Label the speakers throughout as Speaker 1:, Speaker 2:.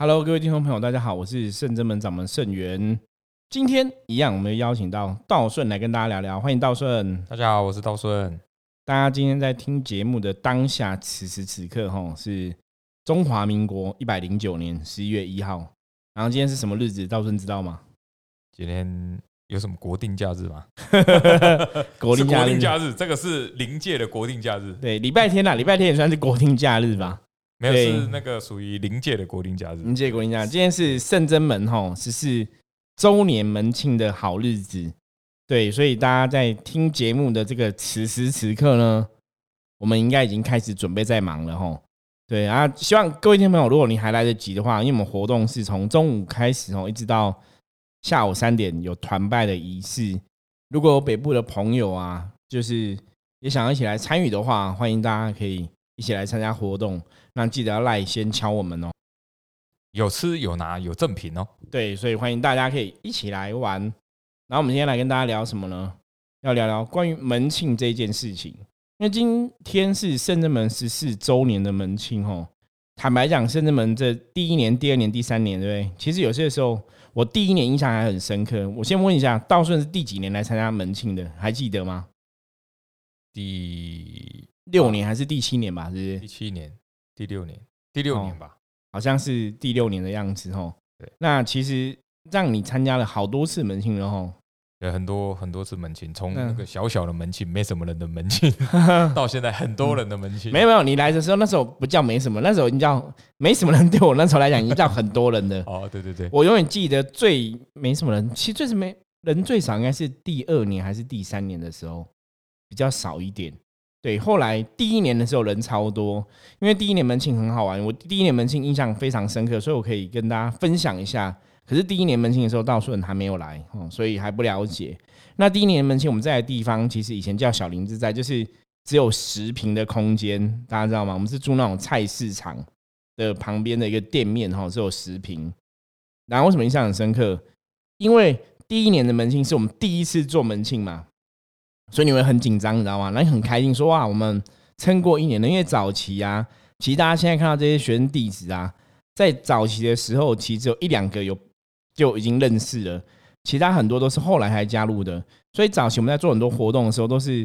Speaker 1: Hello，各位听众朋友，大家好，我是圣真门掌门圣元。今天一样，我们邀请到道顺来跟大家聊聊，欢迎道顺。
Speaker 2: 大家好，我是道顺。
Speaker 1: 大家今天在听节目的当下，此时此刻，哈，是中华民国一百零九年十一月一号。然后今天是什么日子？道顺知道吗？
Speaker 2: 今天有什么国定假日吗？
Speaker 1: 国定假日，
Speaker 2: 假日，这个是临界的国定假日。
Speaker 1: 对，礼拜天呐，礼拜天也算是国定假日吧？
Speaker 2: 没有，是那个属于临界的国定假日。
Speaker 1: 临界国定假日，今天是圣真门吼十四周年门庆的好日子。对，所以大家在听节目的这个此时此刻呢，我们应该已经开始准备在忙了哈。对啊，希望各位听众朋友，如果你还来得及的话，因为我们活动是从中午开始哦，一直到下午三点有团拜的仪式。如果有北部的朋友啊，就是也想要一起来参与的话，欢迎大家可以一起来参加活动。那记得要赖先敲我们哦，
Speaker 2: 有吃有拿有赠品哦。
Speaker 1: 对，所以欢迎大家可以一起来玩。然后我们今天来跟大家聊什么呢？要聊聊关于门庆这件事情。因为今天是圣正门十四周年的门庆哦，坦白讲，圣正门这第一年、第二年、第三年，对不对？其实有些时候，我第一年印象还很深刻。我先问一下，道顺是第几年来参加门庆的？还记得吗？
Speaker 2: 第
Speaker 1: 六年还是第七年吧？是不是？
Speaker 2: 第七年、第六年、第六年吧？
Speaker 1: 好像是第六年的样子哦。对，那其实让你参加了好多次门庆了哦。
Speaker 2: 有很多很多次门庆，从那个小小的门庆，没什么人的门庆，到现在很多人的门庆。
Speaker 1: 没有没有，你来的时候那时候不叫没什么，那时候叫没什么人。对我那时候来讲，已经叫很多人的。
Speaker 2: 哦，对对对，
Speaker 1: 我永远记得最没什么人，其实最是没人最少应该是第二年还是第三年的时候比较少一点。对，后来第一年的时候人超多，因为第一年门庆很好玩，我第一年门庆印象非常深刻，所以我可以跟大家分享一下。可是第一年门庆的时候，道顺还没有来哦，所以还不了解。那第一年门庆我们在的地方，其实以前叫小林自在，就是只有十平的空间，大家知道吗？我们是住那种菜市场的旁边的一个店面哈，只有十平。然后为什么印象很深刻？因为第一年的门庆是我们第一次做门庆嘛，所以你会很紧张，你知道吗？那你很开心，说哇，我们撑过一年了。因为早期啊，其实大家现在看到这些学生弟子啊，在早期的时候，其实只有一两个有。就已经认识了，其他很多都是后来才加入的，所以早期我们在做很多活动的时候，都是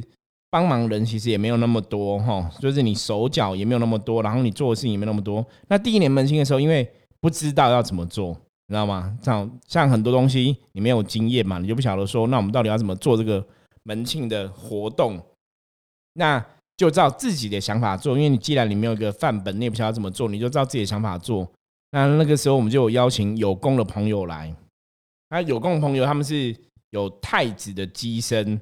Speaker 1: 帮忙人，其实也没有那么多哈，就是你手脚也没有那么多，然后你做的事情也没那么多。那第一年门清的时候，因为不知道要怎么做，你知道吗？像像很多东西你没有经验嘛，你就不晓得说，那我们到底要怎么做这个门庆的活动？那就照自己的想法做，因为你既然你没有一个范本，你也不晓得怎么做，你就照自己的想法做。那那个时候，我们就邀请有功的朋友来。那有功的朋友，他们是有太子的机身，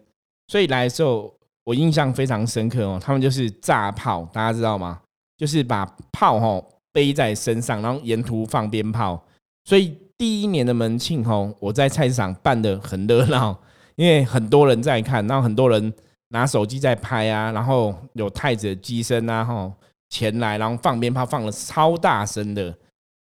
Speaker 1: 所以来的时候，我印象非常深刻哦。他们就是炸炮，大家知道吗？就是把炮哈背在身上，然后沿途放鞭炮。所以第一年的门庆吼，我在菜市场办的很热闹，因为很多人在看，然后很多人拿手机在拍啊，然后有太子的机身啊，吼前来，然后放鞭炮，放了超大声的。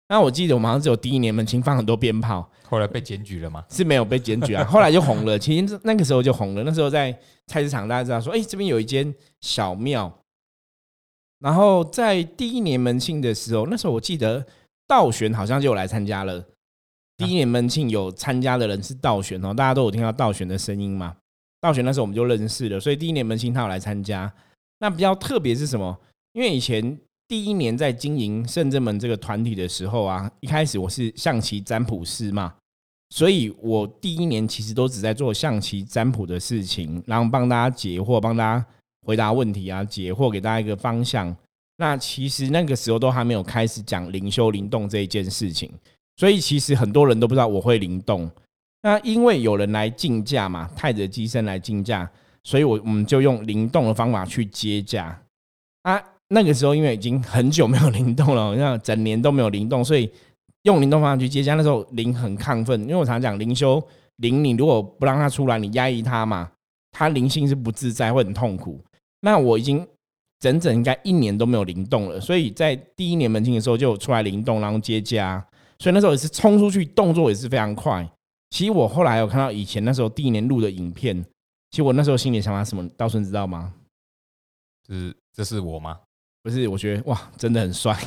Speaker 1: 那我记得我们好像只有第一年门庆放很多鞭炮，
Speaker 2: 后来被检举了吗？
Speaker 1: 是没有被检举啊，后来就红了。其实那个时候就红了，那时候在菜市场，大家知道说，哎，这边有一间小庙。然后在第一年门庆的时候，那时候我记得道玄好像就有来参加了。第一年门庆有参加的人是道玄哦，大家都有听到道玄的声音嘛？道玄那时候我们就认识了，所以第一年门庆他有来参加。那比较特别是什么？因为以前。第一年在经营圣正门这个团体的时候啊，一开始我是象棋占卜师嘛，所以我第一年其实都只在做象棋占卜的事情，然后帮大家解惑，帮大家回答问题啊，解惑给大家一个方向。那其实那个时候都还没有开始讲灵修灵动这一件事情，所以其实很多人都不知道我会灵动。那因为有人来竞价嘛，太子机身来竞价，所以我我们就用灵动的方法去接价啊。那个时候，因为已经很久没有灵动了，像整年都没有灵动，所以用灵动方法去接家。那时候灵很亢奋，因为我常常讲灵修灵，你如果不让它出来，你压抑它嘛，它灵性是不自在，会很痛苦。那我已经整整应该一年都没有灵动了，所以在第一年门庆的时候就出来灵动，然后接家，所以那时候也是冲出去，动作也是非常快。其实我后来有看到以前那时候第一年录的影片，其实我那时候心里想法什么，道顺知道吗？
Speaker 2: 是这是我吗？
Speaker 1: 不是，我觉得哇，真的很帅。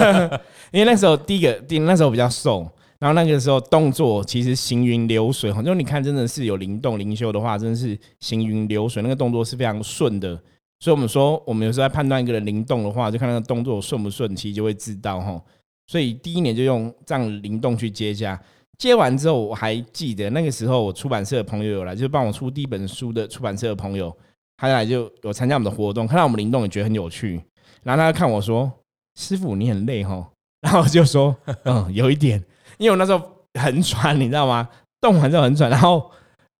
Speaker 1: 因为那时候第一个，第那时候比较瘦，然后那个时候动作其实行云流水，就你看真的是有灵动灵秀的话，真的是行云流水，那个动作是非常顺的。所以我们说，我们有时候在判断一个人灵动的话，就看那个动作顺不顺，其实就会知道哈。所以第一年就用这样灵动去接下，接完之后我还记得那个时候，我出版社的朋友有来，就是帮我出第一本书的出版社的朋友，他来就有参加我们的活动，看到我们灵动也觉得很有趣，然后他看我说：“师傅你很累哈。”然后我就说：“嗯，有一点，因为我那时候很喘，你知道吗？动完之后很喘，然后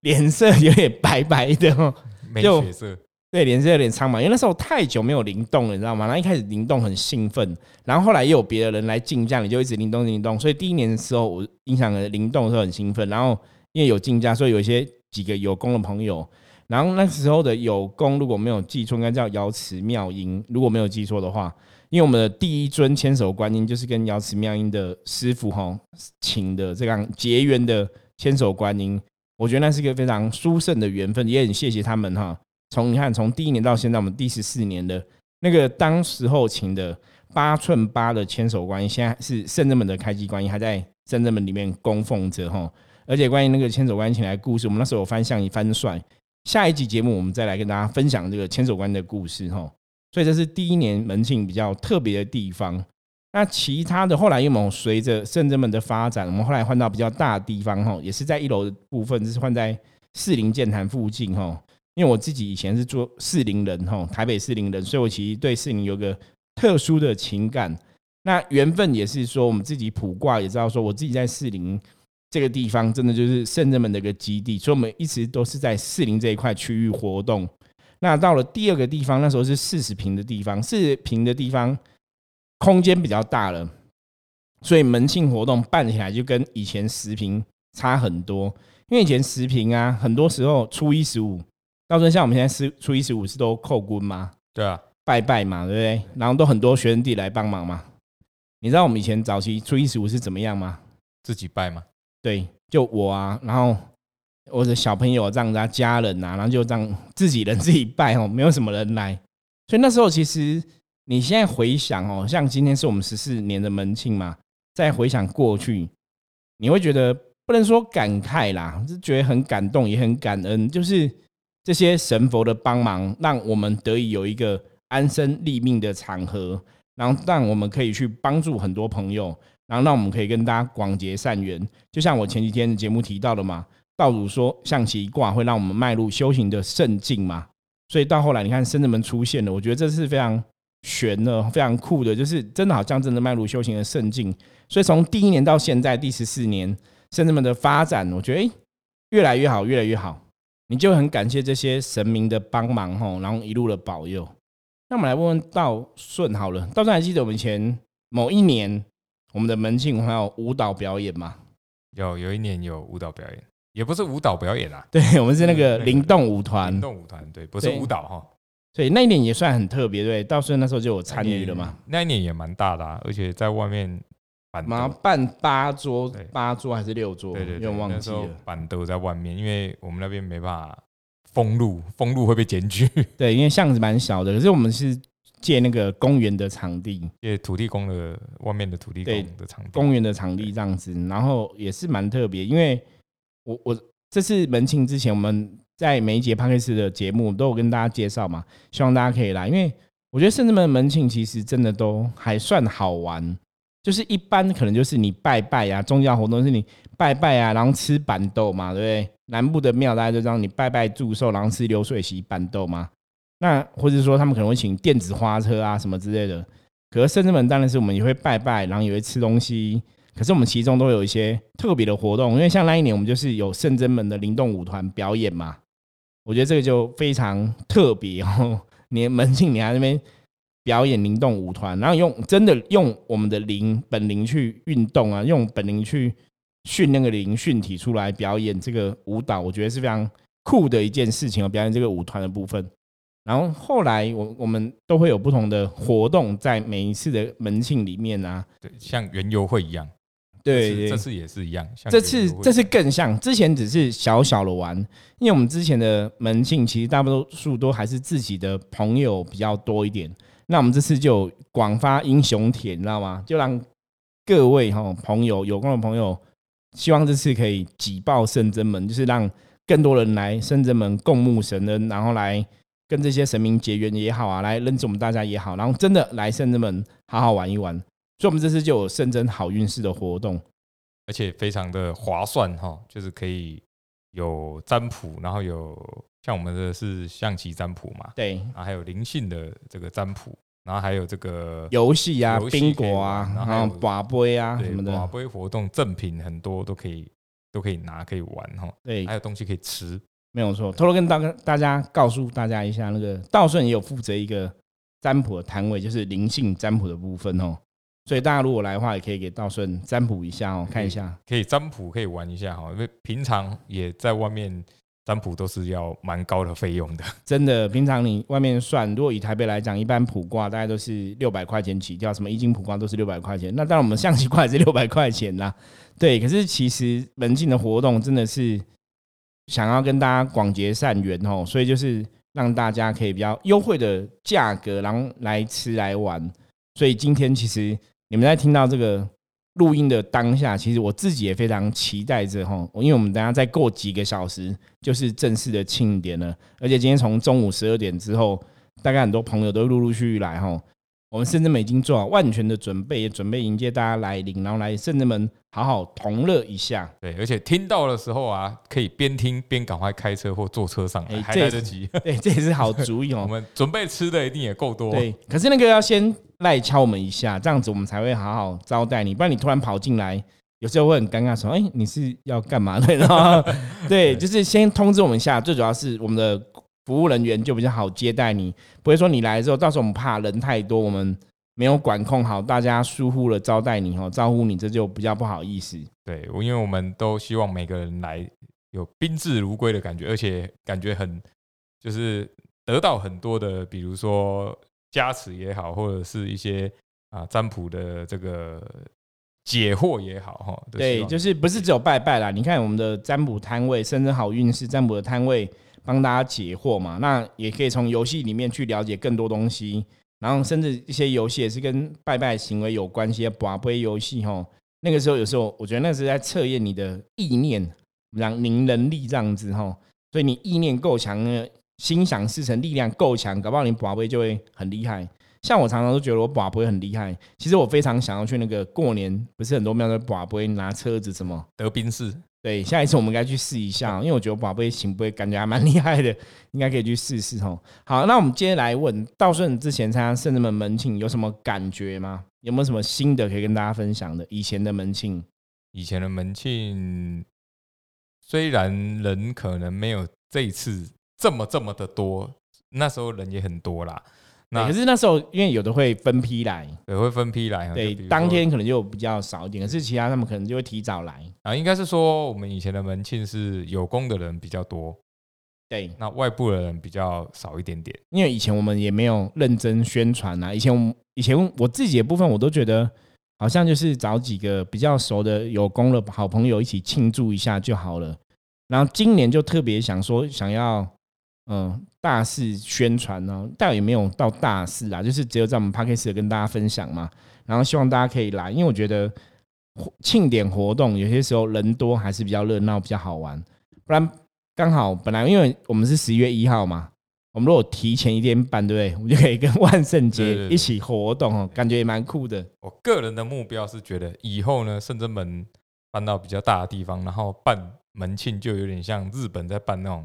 Speaker 1: 脸色有点白白的，
Speaker 2: 没血色。”
Speaker 1: 对，脸色有点苍白，因为那时候太久没有灵动了，你知道吗？然后一开始灵动很兴奋，然后后来又有别的人来竞价，你就一直灵动灵动。所以第一年的时候，我印象的灵动的时候很兴奋。然后因为有竞价，所以有一些几个有功的朋友，然后那时候的有功如果没有记错，应该叫瑶池妙音。如果没有记错的话，因为我们的第一尊千手观音就是跟瑶池妙音的师傅哈请的这样结缘的千手观音，我觉得那是一个非常殊胜的缘分，也很谢谢他们哈。从你看，从第一年到现在，我们第十四年的那个当时候请的八寸八的千手观音，现在是圣人门的开机观音，还在圣人门里面供奉着哈。而且关于那个千手观音请来故事，我们那时候有翻相一翻帅。下一集节目我们再来跟大家分享这个千手观音的故事哈。所以这是第一年门庆比较特别的地方。那其他的后来因为我们随着圣人门的发展，我们后来换到比较大的地方哈，也是在一楼的部分，就是换在四零剑潭附近哈。因为我自己以前是做四零人哈，台北四零人，所以我其实对四零有个特殊的情感。那缘分也是说，我们自己卜卦也知道，说我自己在四零这个地方，真的就是圣人们的一个基地，所以我们一直都是在四零这一块区域活动。那到了第二个地方，那时候是四十平的地方，四十平的地方空间比较大了，所以门庆活动办起来就跟以前十平差很多。因为以前十平啊，很多时候初一十五。到时候像我们现在是初一十五是都叩棍吗？
Speaker 2: 对啊，
Speaker 1: 拜拜嘛，对不对？然后都很多学生弟来帮忙嘛。你知道我们以前早期初一十五是怎么样吗？
Speaker 2: 自己拜吗？
Speaker 1: 对，就我啊，然后我的小朋友这样子，家人啊，然后就这样自己人自己拜哦，没有什么人来。所以那时候其实你现在回想哦，像今天是我们十四年的门庆嘛，再回想过去，你会觉得不能说感慨啦，是觉得很感动，也很感恩，就是。这些神佛的帮忙，让我们得以有一个安身立命的场合，然后让我们可以去帮助很多朋友，然后让我们可以跟大家广结善缘。就像我前几天的节目提到的嘛，道主说象棋一卦会让我们迈入修行的圣境嘛，所以到后来你看圣人们出现了，我觉得这是非常玄的、非常酷的，就是真的好像真的迈入修行的圣境。所以从第一年到现在第十四年，圣人们的发展，我觉得诶越来越好，越来越好。你就很感谢这些神明的帮忙吼，然后一路的保佑。那我们来问问道顺好了，道顺还记得我们以前某一年我们的门庆还有舞蹈表演吗？
Speaker 2: 有，有一年有舞蹈表演，也不是舞蹈表演啦，
Speaker 1: 对 我们是那个灵动舞团，
Speaker 2: 灵动舞团对，不是舞蹈哈。
Speaker 1: 所以那一年也算很特别，对，道顺那时候就有参与了嘛。
Speaker 2: 那一年也蛮大的啊，而且在外面。
Speaker 1: 马办八桌，八桌还是六桌？
Speaker 2: 对对
Speaker 1: 对，忘记了。
Speaker 2: 板都在外面，因为我们那边没办法封路，封路会被检举。
Speaker 1: 对，因为巷子蛮小的，可是我们是借那个公园的场地，
Speaker 2: 借土地公的外面的土地公的场地，
Speaker 1: 公园的场地这样子，然后也是蛮特别。因为我我这次门庆之前，我们在每一节潘克斯的节目都有跟大家介绍嘛，希望大家可以来，因为我觉得圣至门门庆其实真的都还算好玩。就是一般可能就是你拜拜啊，宗教活动是你拜拜啊，然后吃板豆嘛，对不对？南部的庙大家就知道你拜拜祝寿，然后吃流水席板豆嘛。那或者说他们可能会请电子花车啊什么之类的。可是圣至门当然是我们也会拜拜，然后也会吃东西。可是我们其中都有一些特别的活动，因为像那一年我们就是有圣真门的灵动舞团表演嘛，我觉得这个就非常特别哦。你门庆你还那边。表演灵动舞团，然后用真的用我们的灵本灵去运动啊，用本灵去训那个灵训体出来表演这个舞蹈，我觉得是非常酷的一件事情啊。表演这个舞团的部分，然后后来我我们都会有不同的活动在每一次的门庆里面啊，
Speaker 2: 对，像园游会一样，
Speaker 1: 对，
Speaker 2: 这次也是一样，
Speaker 1: 这次这次更像，之前只是小小的玩，因为我们之前的门庆其实大多数都还是自己的朋友比较多一点。那我们这次就广发英雄帖，你知道吗？就让各位哈朋友有功的朋友，希望这次可以挤爆圣真门，就是让更多人来圣真门共沐神恩，然后来跟这些神明结缘也好啊，来认识我们大家也好，然后真的来圣真门好好玩一玩。所以，我们这次就有圣真好运势的活动，
Speaker 2: 而且非常的划算哈，就是可以有占卜，然后有像我们的是象棋占卜嘛，
Speaker 1: 对，
Speaker 2: 然后还有灵性的这个占卜，然后还有这个
Speaker 1: 游戏啊、宾果啊，然后寡杯啊什么的，
Speaker 2: 寡杯活动赠品很多都可以都可以拿可以玩哈，
Speaker 1: 对，
Speaker 2: 还有东西可以吃，
Speaker 1: 没有错。偷偷跟大大家告诉大家一下，那个道顺也有负责一个占卜的摊位，就是灵性占卜的部分哦。所以大家如果来的话，也可以给道顺占卜一下哦，看一下。
Speaker 2: 可以占卜，可以玩一下哈，因为平常也在外面占卜都是要蛮高的费用的。
Speaker 1: 真的，平常你外面算，如果以台北来讲，一般卜卦大概都是六百块钱起跳，什么易经卜卦都是六百块钱。那当然我们象棋卦也是六百块钱啦。对，可是其实门禁的活动真的是想要跟大家广结善缘哦，所以就是让大家可以比较优惠的价格，然后来吃来玩。所以今天其实。你们在听到这个录音的当下，其实我自己也非常期待着哈，因为我们等下再过几个小时就是正式的庆典了，而且今天从中午十二点之后，大概很多朋友都陆陆续续来哈。我们甚至已经做好万全的准备，也准备迎接大家来临，然后来甚至们好好同乐一下。
Speaker 2: 对，而且听到的时候啊，可以边听边赶快开车或坐车上来，还来得及。
Speaker 1: 对，这也是好主意哦。
Speaker 2: 我们准备吃的一定也够多。
Speaker 1: 对，可是那个要先赖敲我们一下，这样子我们才会好好招待你，不然你突然跑进来，有时候会很尴尬，说：“哎，你是要干嘛的？”对，就是先通知我们一下，最主要是我们的。服务人员就比较好接待你，不会说你来之后，到时候我们怕人太多，我们没有管控好，大家疏忽了招待你哦，招呼你，这就比较不好意思。
Speaker 2: 对，因为我们都希望每个人来有宾至如归的感觉，而且感觉很就是得到很多的，比如说加持也好，或者是一些啊占卜的这个解惑也好，哈。
Speaker 1: 对，就是不是只有拜拜啦？你看我们的占卜摊位，甚至好运是占卜的摊位。帮大家解惑嘛，那也可以从游戏里面去了解更多东西，然后甚至一些游戏也是跟拜拜行为有关系的宝贝游戏哈。那个时候有时候我觉得那是在测验你的意念，让凝能力这样子哈。所以你意念够强呢，心想事成力量够强，搞不好你宝贝就会很厉害。像我常常都觉得我宝贝很厉害，其实我非常想要去那个过年，不是很多庙的宝贝拿车子什么
Speaker 2: 德宾士。
Speaker 1: 对，下一次我们应该去试一下，因为我觉得宝贝行不会感觉还蛮厉害的，应该可以去试试哦。好，那我们接下来问，道顺之前参加圣人门门庆有什么感觉吗？有没有什么新的可以跟大家分享的？以前的门庆，
Speaker 2: 以前的门庆虽然人可能没有这一次这么这么的多，那时候人也很多啦。
Speaker 1: 那可是那时候，因为有的会分批来，
Speaker 2: 对，会分批来。
Speaker 1: 对，当天可能就比较少一点，可是其他他们可能就会提早来。
Speaker 2: 啊，应该是说我们以前的门庆是有功的人比较多，
Speaker 1: 对，
Speaker 2: 那外部的人比较少一点点。
Speaker 1: 因为以前我们也没有认真宣传啊，以前我以前我自己的部分，我都觉得好像就是找几个比较熟的有功的好朋友一起庆祝一下就好了。然后今年就特别想说，想要。嗯，大肆宣传呢，倒也没有到大肆啊，就是只有在我们 p a r k a s 跟大家分享嘛。然后希望大家可以来，因为我觉得庆典活动有些时候人多还是比较热闹，比较好玩。不然刚好本来因为我们是十一月一号嘛，我们如果提前一天办，对不对？我们就可以跟万圣节一起活动哦，感觉也蛮酷的。
Speaker 2: 我个人的目标是觉得以后呢，圣真门搬到比较大的地方，然后办门庆就有点像日本在办那种。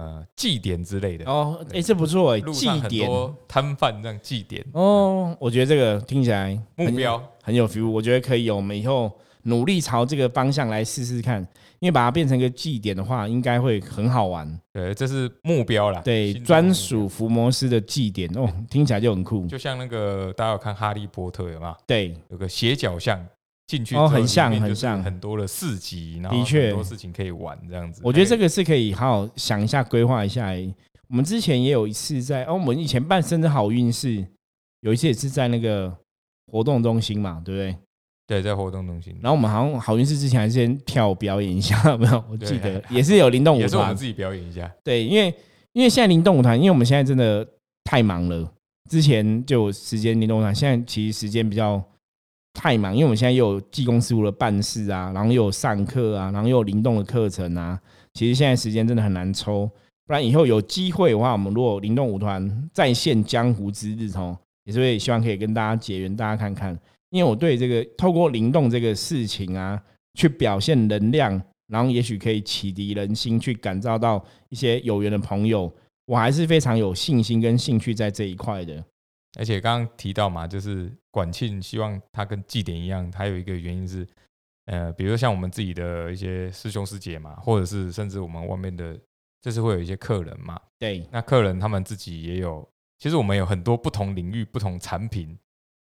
Speaker 2: 呃，祭典之类的
Speaker 1: 哦，哎，这不错哎，祭典
Speaker 2: 摊贩这样祭典
Speaker 1: 哦，我觉得这个听起来
Speaker 2: 目标
Speaker 1: 很有 feel，我觉得可以，我们以后努力朝这个方向来试试看，因为把它变成一个祭典的话，应该会很好玩。
Speaker 2: 对，这是目标啦。
Speaker 1: 对，专属伏魔师的祭典哦，听起来就很酷，
Speaker 2: 就像那个大家有看《哈利波特》有吗？
Speaker 1: 对，
Speaker 2: 有个斜角巷。进去
Speaker 1: 哦，很像，很像，
Speaker 2: 很多的市集，然后很多事情可以玩，这样子。
Speaker 1: 我觉得这个是可以好好想一下，规划一下。我们之前也有一次在，哦，我们以前办生日好运是有一次也是在那个活动中心嘛，对不对？
Speaker 2: 对，在活动中心。
Speaker 1: 然后我们好像好运是之前还是先跳表演一下，没有？我记得也是有灵动舞团，
Speaker 2: 也是我们自己表演一下。
Speaker 1: 对，因为因为现在灵动舞团，因为我们现在真的太忙了。之前就有时间灵动舞团，现在其实时间比较太忙，因为我们现在又有技工师傅的办事啊，然后又有上课啊，然后又有灵动的课程啊，其实现在时间真的很难抽。不然以后有机会的话，我们如果灵动舞团再现江湖之日哦，也是会希望可以跟大家结缘，大家看看。因为我对这个透过灵动这个事情啊，去表现能量，然后也许可以启迪人心，去感召到一些有缘的朋友，我还是非常有信心跟兴趣在这一块的。
Speaker 2: 而且刚刚提到嘛，就是管庆希望他跟祭典一样，还有一个原因是，呃，比如说像我们自己的一些师兄师姐嘛，或者是甚至我们外面的，就是会有一些客人嘛。
Speaker 1: 对，
Speaker 2: 那客人他们自己也有，其实我们有很多不同领域、不同产品，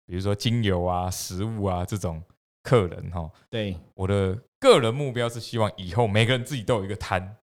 Speaker 2: 比如说精油啊、食物啊这种客人哈。
Speaker 1: 对，
Speaker 2: 我的个人目标是希望以后每个人自己都有一个摊。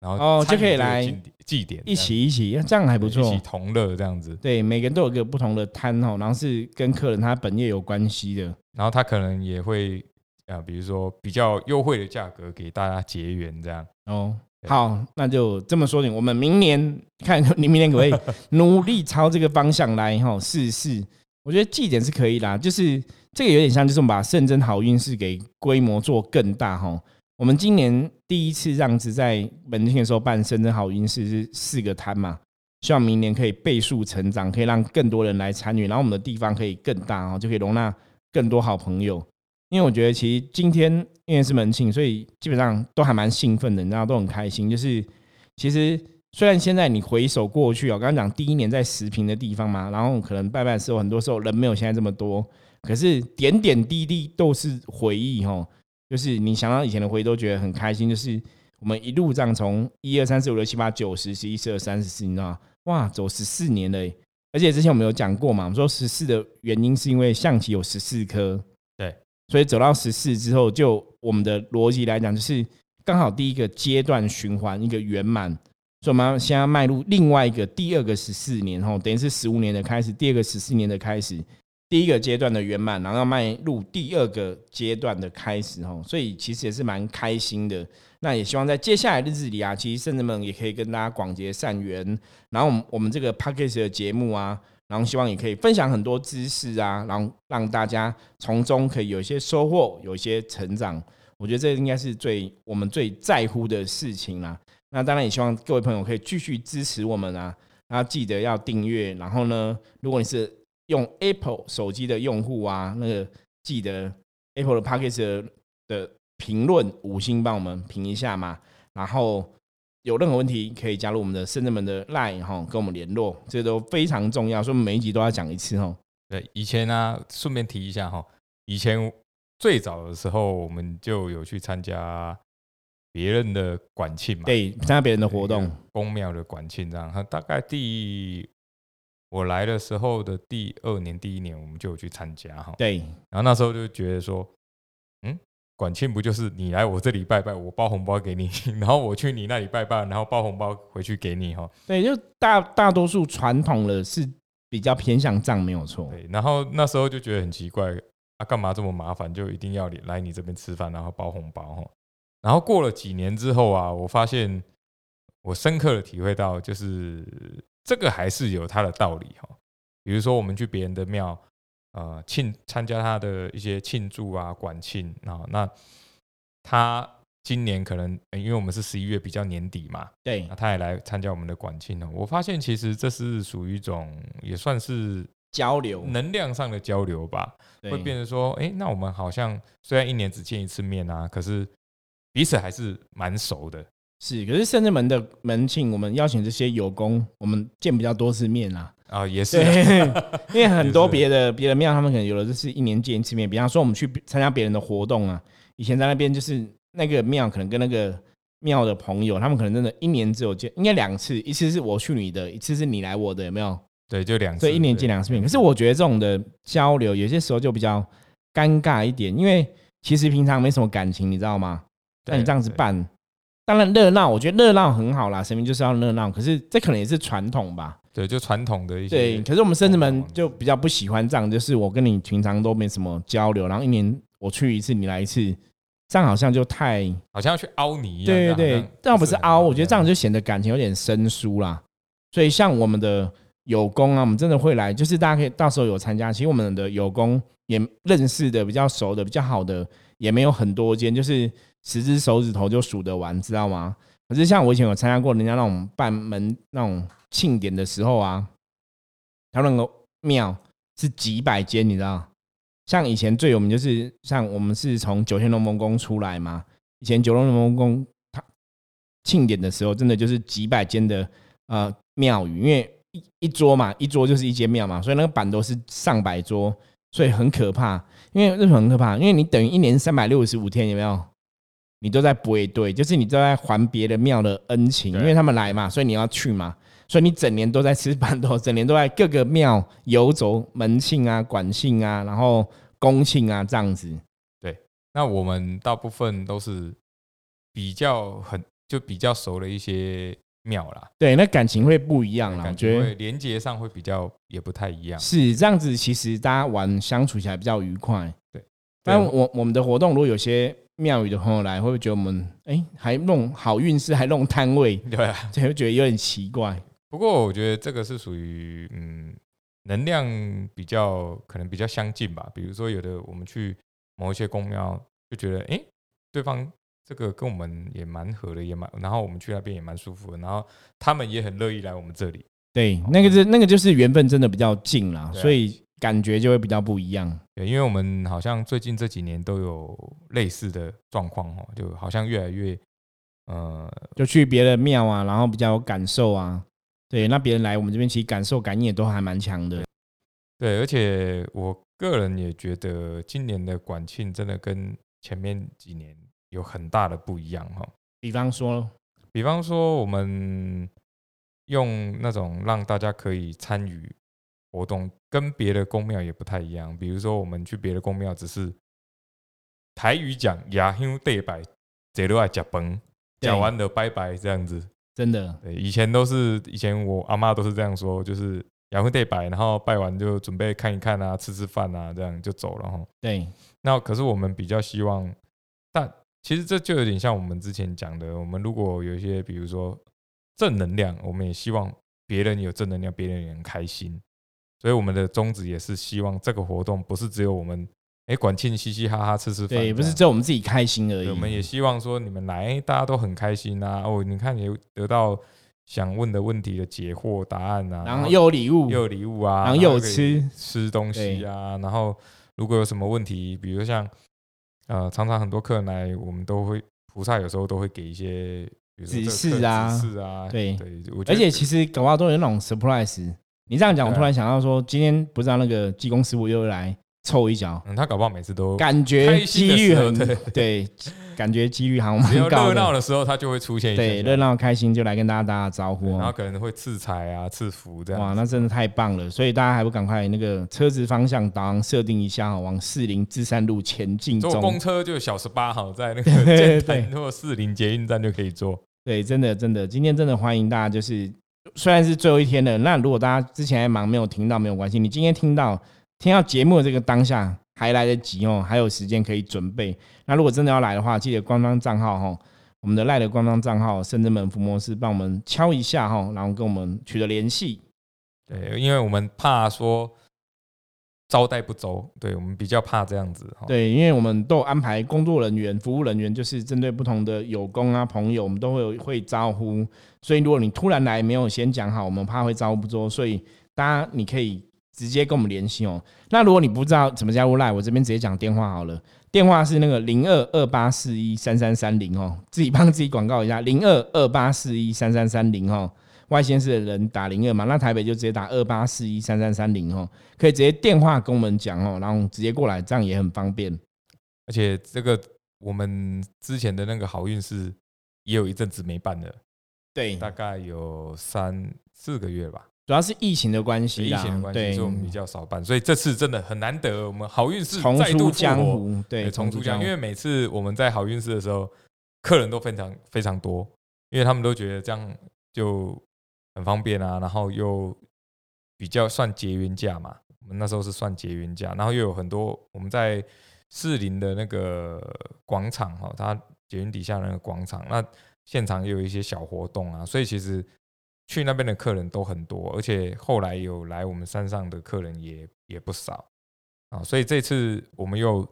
Speaker 2: 然后
Speaker 1: 哦，就可以来
Speaker 2: 祭典，
Speaker 1: 一起一起，这样还不错，
Speaker 2: 一起同乐这样子。
Speaker 1: 对，每个人都有一个不同的摊哦，然后是跟客人他本业有关系的，
Speaker 2: 然后他可能也会啊，比如说比较优惠的价格给大家结缘这样。
Speaker 1: 哦，好，那就这么说定，我们明年看你明年可不可以努力朝这个方向来哈试试。我觉得祭典是可以啦，就是这个有点像，就是我们把圣真好运势给规模做更大哈。我们今年第一次让子在门庆的时候办深圳好运是四个摊嘛，希望明年可以倍数成长，可以让更多人来参与，然后我们的地方可以更大哦，就可以容纳更多好朋友。因为我觉得其实今天因为是门庆，所以基本上都还蛮兴奋的，你知道都很开心。就是其实虽然现在你回首过去我，刚刚讲第一年在十平的地方嘛，然后可能拜拜的时候很多时候人没有现在这么多，可是点点滴滴都是回忆哦。就是你想到以前的回忆都觉得很开心，就是我们一路这样从一二三四五六七八九十十一十二三十四，你知道吗？哇，走十四年了，而且之前我们有讲过嘛，我们说十四的原因是因为象棋有十四颗，
Speaker 2: 对，
Speaker 1: 所以走到十四之后，就我们的逻辑来讲，就是刚好第一个阶段循环一个圆满，所以我们现在迈入另外一个第二个十四年后，等于是十五年的开始，第二个十四年的开始。第一个阶段的圆满，然后迈入第二个阶段的开始哦，所以其实也是蛮开心的。那也希望在接下来日子里啊，其实圣人们也可以跟大家广结善缘。然后我们我们这个 p a c k a g e 的节目啊，然后希望也可以分享很多知识啊，然后让大家从中可以有一些收获，有一些成长。我觉得这应该是最我们最在乎的事情啦。那当然也希望各位朋友可以继续支持我们啊，然后记得要订阅。然后呢，如果你是用 Apple 手机的用户啊，那个记得 Apple 的 p a c k a g e 的评论五星帮我们评一下嘛。然后有任何问题可以加入我们的深圳门的 Line 哈，跟我们联络，这都非常重要，所以每一集都要讲一次哦。
Speaker 2: 对，以前呢，顺便提一下哈，以前最早的时候我们就有去参加别人的管庆嘛，
Speaker 1: 对，参加别人的活动，
Speaker 2: 公庙的管庆这样，他大概第。我来的时候的第二年、第一年，我们就有去参加哈。
Speaker 1: 对，
Speaker 2: 然后那时候就觉得说，嗯，管庆不就是你来我这里拜拜，我包红包给你，然后我去你那里拜拜，然后包红包回去给你哈。
Speaker 1: 对，就大大多数传统的是比较偏向账，没有错。
Speaker 2: 对，然后那时候就觉得很奇怪，啊，干嘛这么麻烦，就一定要来你这边吃饭，然后包红包哈。然后过了几年之后啊，我发现我深刻的体会到，就是。这个还是有它的道理哈，比如说我们去别人的庙，呃，庆参加他的一些庆祝啊、管庆啊，那他今年可能因为我们是十一月比较年底嘛，
Speaker 1: 对，
Speaker 2: 那他也来参加我们的管庆呢。我发现其实这是属于一种也算是
Speaker 1: 交流。
Speaker 2: 能量上的交流吧，会变成说，哎，那我们好像虽然一年只见一次面啊，可是彼此还是蛮熟的。
Speaker 1: 是，可是圣至门的门庆，我们邀请这些有功，我们见比较多次面啦。
Speaker 2: 啊，也是，
Speaker 1: 因为很多别的别的庙，他们可能有的就是一年见一次面。比方说，我们去参加别人的活动啊，以前在那边就是那个庙，可能跟那个庙的朋友，他们可能真的一年只有见，应该两次，一次是我去你的，一次是你来我的，有没有？
Speaker 2: 对，就两次，
Speaker 1: 对，一年见两次面。可是我觉得这种的交流，有些时候就比较尴尬一点，因为其实平常没什么感情，你知道吗？那你这样子办。当然热闹，我觉得热闹很好啦，神明就是要热闹。可是这可能也是传统吧？
Speaker 2: 对，就传统的一些。
Speaker 1: 对，可是我们甚至们就比较不喜欢这样，就是我跟你平常都没什么交流，然后一年我去一次，你来一次，这样好像就太
Speaker 2: 好像要去凹你一样。
Speaker 1: 对对对，这样不是凹，我觉得这样就显得感情有点生疏啦。所以像我们的有功啊，我们真的会来，就是大家可以到时候有参加。其实我们的有功也认识的比较熟的、比较好的也没有很多间，就是十只手指头就数得完，知道吗？可是像我以前有参加过人家那种办门那种庆典的时候啊，他那个庙是几百间，你知道？像以前最有名就是像我们是从九天龙凤宫出来嘛，以前九龙龙凤宫它庆典的时候，真的就是几百间的呃庙宇，因为一一桌嘛，一桌就是一间庙嘛，所以那个板都是上百桌，所以很可怕。因为为什么很可怕？因为你等于一年三百六十五天，有没有？你都在不会对，就是你都在还别的庙的恩情，因为他们来嘛，所以你要去嘛，所以你整年都在吃板头，整年都在各个庙游走门庆啊、管庆啊，然后公庆啊这样子。
Speaker 2: 对，那我们大部分都是比较很就比较熟的一些庙啦，
Speaker 1: 对，那感情会不一样啦，我
Speaker 2: 感
Speaker 1: 觉得
Speaker 2: 觉会连接上会比较也不太一样。
Speaker 1: 是这样子，其实大家玩相处起来比较愉快。
Speaker 2: 对，
Speaker 1: 但我我们的活动如果有些庙宇的朋友来，会不会觉得我们哎、还弄好运势，还弄摊位，
Speaker 2: 对啊，
Speaker 1: 就会觉得有点奇怪。
Speaker 2: 不过我觉得这个是属于嗯能量比较可能比较相近吧。比如说有的我们去某一些公庙，就觉得哎、诶对方这个跟我们也蛮合的，也蛮，然后我们去那边也蛮舒服的，然后他们也很乐意来我们这里。
Speaker 1: 对，那个是那个就是缘分真的比较近啦，
Speaker 2: 啊
Speaker 1: 所以感觉就会比较不一样。
Speaker 2: 对，因为我们好像最近这几年都有类似的状况哦，就好像越来越呃
Speaker 1: 就去别的庙啊，然后比较有感受啊。对，那别人来我们这边，其实感受感应也都还蛮强的。
Speaker 2: 对，而且我个人也觉得今年的管庆真的跟前面几年有很大的不一样哈。
Speaker 1: 比方说，
Speaker 2: 比方说，我们用那种让大家可以参与活动，跟别的宫庙也不太一样。比如说，我们去别的宫庙，只是台语讲“雅香对拜”，这都爱讲崩，讲完了拜拜这样子。
Speaker 1: 真的
Speaker 2: 对，以前都是以前我阿妈都是这样说，就是雅香对拜，然后拜完就准备看一看啊，吃吃饭啊，这样就走了哈。
Speaker 1: 对，
Speaker 2: 那可是我们比较希望，但其实这就有点像我们之前讲的，我们如果有一些比如说正能量，我们也希望别人有正能量，别人也很开心。所以我们的宗旨也是希望这个活动不是只有我们哎管庆嘻嘻哈哈吃吃饭这
Speaker 1: 对，
Speaker 2: 样，
Speaker 1: 不是只有我们自己开心而已。
Speaker 2: 我们也希望说你们来大家都很开心啊。哦，你看也得到想问的问题的解惑答案啊，
Speaker 1: 然后又有礼物，
Speaker 2: 又有礼物啊，
Speaker 1: 然后又有吃
Speaker 2: 吃东西啊，然后如果有什么问题，比如像呃，常常很多客人来，我们都会菩萨有时候都会给一些
Speaker 1: 指示啊
Speaker 2: 指示啊，
Speaker 1: 对
Speaker 2: 对，
Speaker 1: 而且其实搞不好都有那种 surprise。你这样讲，我突然想到说，今天不知道那个技工师傅又来凑一脚，
Speaker 2: 嗯，他搞不好每次都
Speaker 1: 感觉
Speaker 2: 开心的时候
Speaker 1: 几率很
Speaker 2: 对
Speaker 1: 对，感觉几率好像
Speaker 2: 只要
Speaker 1: 蛮高的。
Speaker 2: 热闹的时候，他就会出现一下下
Speaker 1: 对，热闹开心就来跟大家打打招呼哦。
Speaker 2: 然后可能会赐彩啊、赐福这样。
Speaker 1: 哇，那真的太棒了！所以大家还不赶快那个车子方向导航设定一下哦，往四零至山路前进
Speaker 2: 坐
Speaker 1: 中。
Speaker 2: 公车就小十八号，在那
Speaker 1: 对
Speaker 2: 个
Speaker 1: 对
Speaker 2: 建潭或四零捷运站就可以坐。
Speaker 1: 对，真的真的，今天真的欢迎大家，就是虽然是最后一天了，那如果大家之前还忙没有听到没有关系，你今天听到听到节目的这个当下还来得及哦，还有时间可以准备。那如果真的要来的话，记得官方账号哈，我们的赖的官方账号深圳门福摩斯帮我们敲一下哈，然后跟我们取得联系。
Speaker 2: 对，因为我们怕说招待不周，对我们比较怕这样子。哈，
Speaker 1: 对，因为我们都有安排工作人员、服务人员，就是针对不同的友工啊、朋友，我们都会有会招呼。所以如果你突然来没有先讲好，我们怕会招呼不周，所以大家你可以直接跟我们联系哦。那如果你不知道怎么加入 Line，我这边直接讲电话好了。电话是那个零二二八四一三三三零哦，自己帮自己广告一下，零二二八四一三三三零哦。外县市的人打零二嘛，那台北就直接打二八四一三三三零哦，可以直接电话跟我们讲哦，然后直接过来，这样也很方便。
Speaker 2: 而且这个我们之前的那个好运是也有一阵子没办了，
Speaker 1: 对，
Speaker 2: 大概有三四个月吧。
Speaker 1: 主要是疫情的关
Speaker 2: 疫
Speaker 1: 系疫，
Speaker 2: 情的关系，所以我们比较少办，所以这次真的很难得，我们好运势
Speaker 1: 重
Speaker 2: 再度
Speaker 1: 出江，湖，对，
Speaker 2: 重出江湖。
Speaker 1: 湖
Speaker 2: 因为每次我们在好运势的时候，客人都非常非常多，因为他们都觉得这样就很方便啊，然后又比较算结缘价嘛。我们那时候是算结缘价，然后又有很多我们在士林的那个广场哈，它捷运底下那个广场，那现场也有一些小活动啊，所以其实去那边的客人都很多，而且后来有来我们山上的客人也也不少啊，所以这次我们又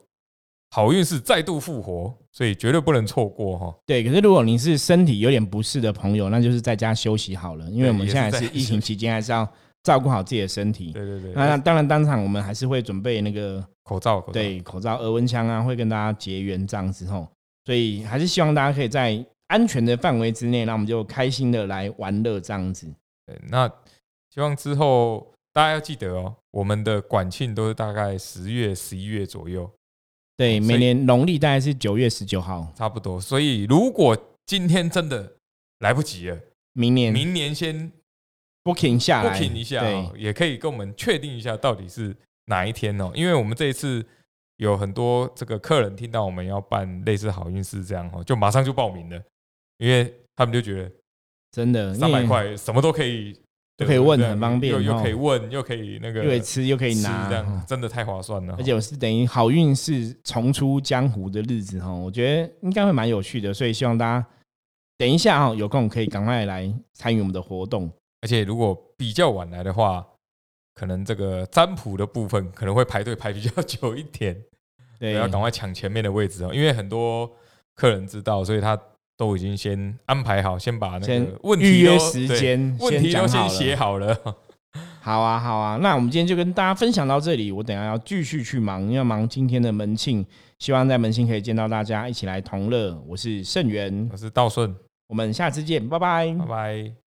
Speaker 2: 好运是再度复活，所以绝对不能错过哈。
Speaker 1: 对，可是如果你是身体有点不适的朋友，那就是在家休息好了，因为我们现在是疫情期间，还是要照顾好自己的身体。
Speaker 2: 对对对，
Speaker 1: 那当然当场我们还是会准备那个
Speaker 2: 口罩，
Speaker 1: 对口罩、额温枪啊，会跟大家结缘这样子吼。所以还是希望大家可以在安全的范围之内，那我们就开心的来玩乐这样子。
Speaker 2: 对，那希望之后大家要记得哦，我们的管庆都是大概十月、十一月左右。
Speaker 1: 对，每年农历大概是九月十九号，
Speaker 2: 差不多。所以如果今天真的来不及了，
Speaker 1: 明年
Speaker 2: 明年先
Speaker 1: booking 下来
Speaker 2: ，booking 一下，也可以跟我们确定一下到底是哪一天哦。因为我们这一次。有很多这个客人听到我们要办类似好运事这样哦，就马上就报名了，因为他们就觉得
Speaker 1: 真的
Speaker 2: 三百块什么都可以，
Speaker 1: 都可以问很方便，
Speaker 2: 又又可以问，又可以那个，
Speaker 1: 又可以吃又可以拿，
Speaker 2: 这样真的太划算了。
Speaker 1: 而且我是等于好运是重出江湖的日子哈，我觉得应该会蛮有趣的，所以希望大家等一下哈有空可以赶快来参与我们的活动。
Speaker 2: 而且如果比较晚来的话。可能这个占卜的部分可能会排队排比较久一点，
Speaker 1: 对，
Speaker 2: 要赶快抢前面的位置哦，因为很多客人知道，所以他都已经先安排好，先把那个问题
Speaker 1: 预约时间
Speaker 2: 问题都
Speaker 1: 先
Speaker 2: 写好了。
Speaker 1: 好啊，好啊，那我们今天就跟大家分享到这里，我等下要继续去忙，要忙今天的门庆，希望在门庆可以见到大家，一起来同乐。我是盛元，
Speaker 2: 我是道顺，
Speaker 1: 我们下次见，拜拜，
Speaker 2: 拜拜。